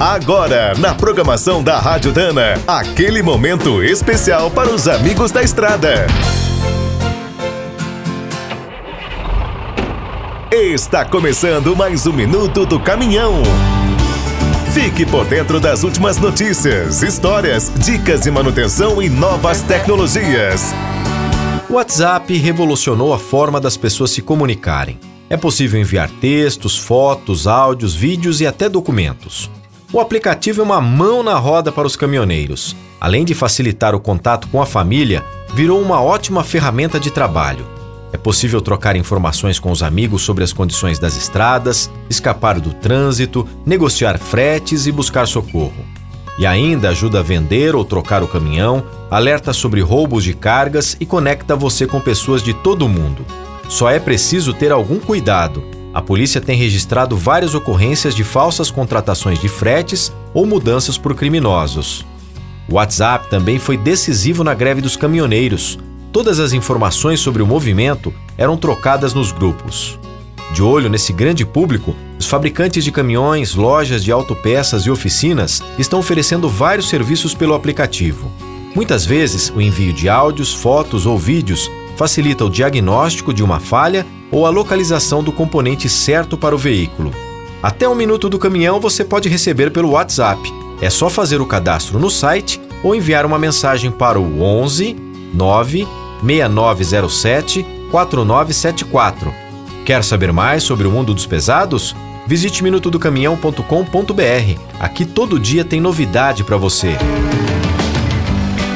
Agora, na programação da Rádio Dana, aquele momento especial para os amigos da estrada. Está começando mais um minuto do caminhão. Fique por dentro das últimas notícias, histórias, dicas de manutenção e novas tecnologias. O WhatsApp revolucionou a forma das pessoas se comunicarem. É possível enviar textos, fotos, áudios, vídeos e até documentos. O aplicativo é uma mão na roda para os caminhoneiros. Além de facilitar o contato com a família, virou uma ótima ferramenta de trabalho. É possível trocar informações com os amigos sobre as condições das estradas, escapar do trânsito, negociar fretes e buscar socorro. E ainda ajuda a vender ou trocar o caminhão, alerta sobre roubos de cargas e conecta você com pessoas de todo o mundo. Só é preciso ter algum cuidado. A polícia tem registrado várias ocorrências de falsas contratações de fretes ou mudanças por criminosos. O WhatsApp também foi decisivo na greve dos caminhoneiros. Todas as informações sobre o movimento eram trocadas nos grupos. De olho nesse grande público, os fabricantes de caminhões, lojas de autopeças e oficinas estão oferecendo vários serviços pelo aplicativo. Muitas vezes, o envio de áudios, fotos ou vídeos facilita o diagnóstico de uma falha ou a localização do componente certo para o veículo. Até um minuto do caminhão você pode receber pelo WhatsApp. É só fazer o cadastro no site ou enviar uma mensagem para o 11 9 6907 4974. Quer saber mais sobre o mundo dos pesados? Visite minutodocaminhão.com.br. Aqui todo dia tem novidade para você.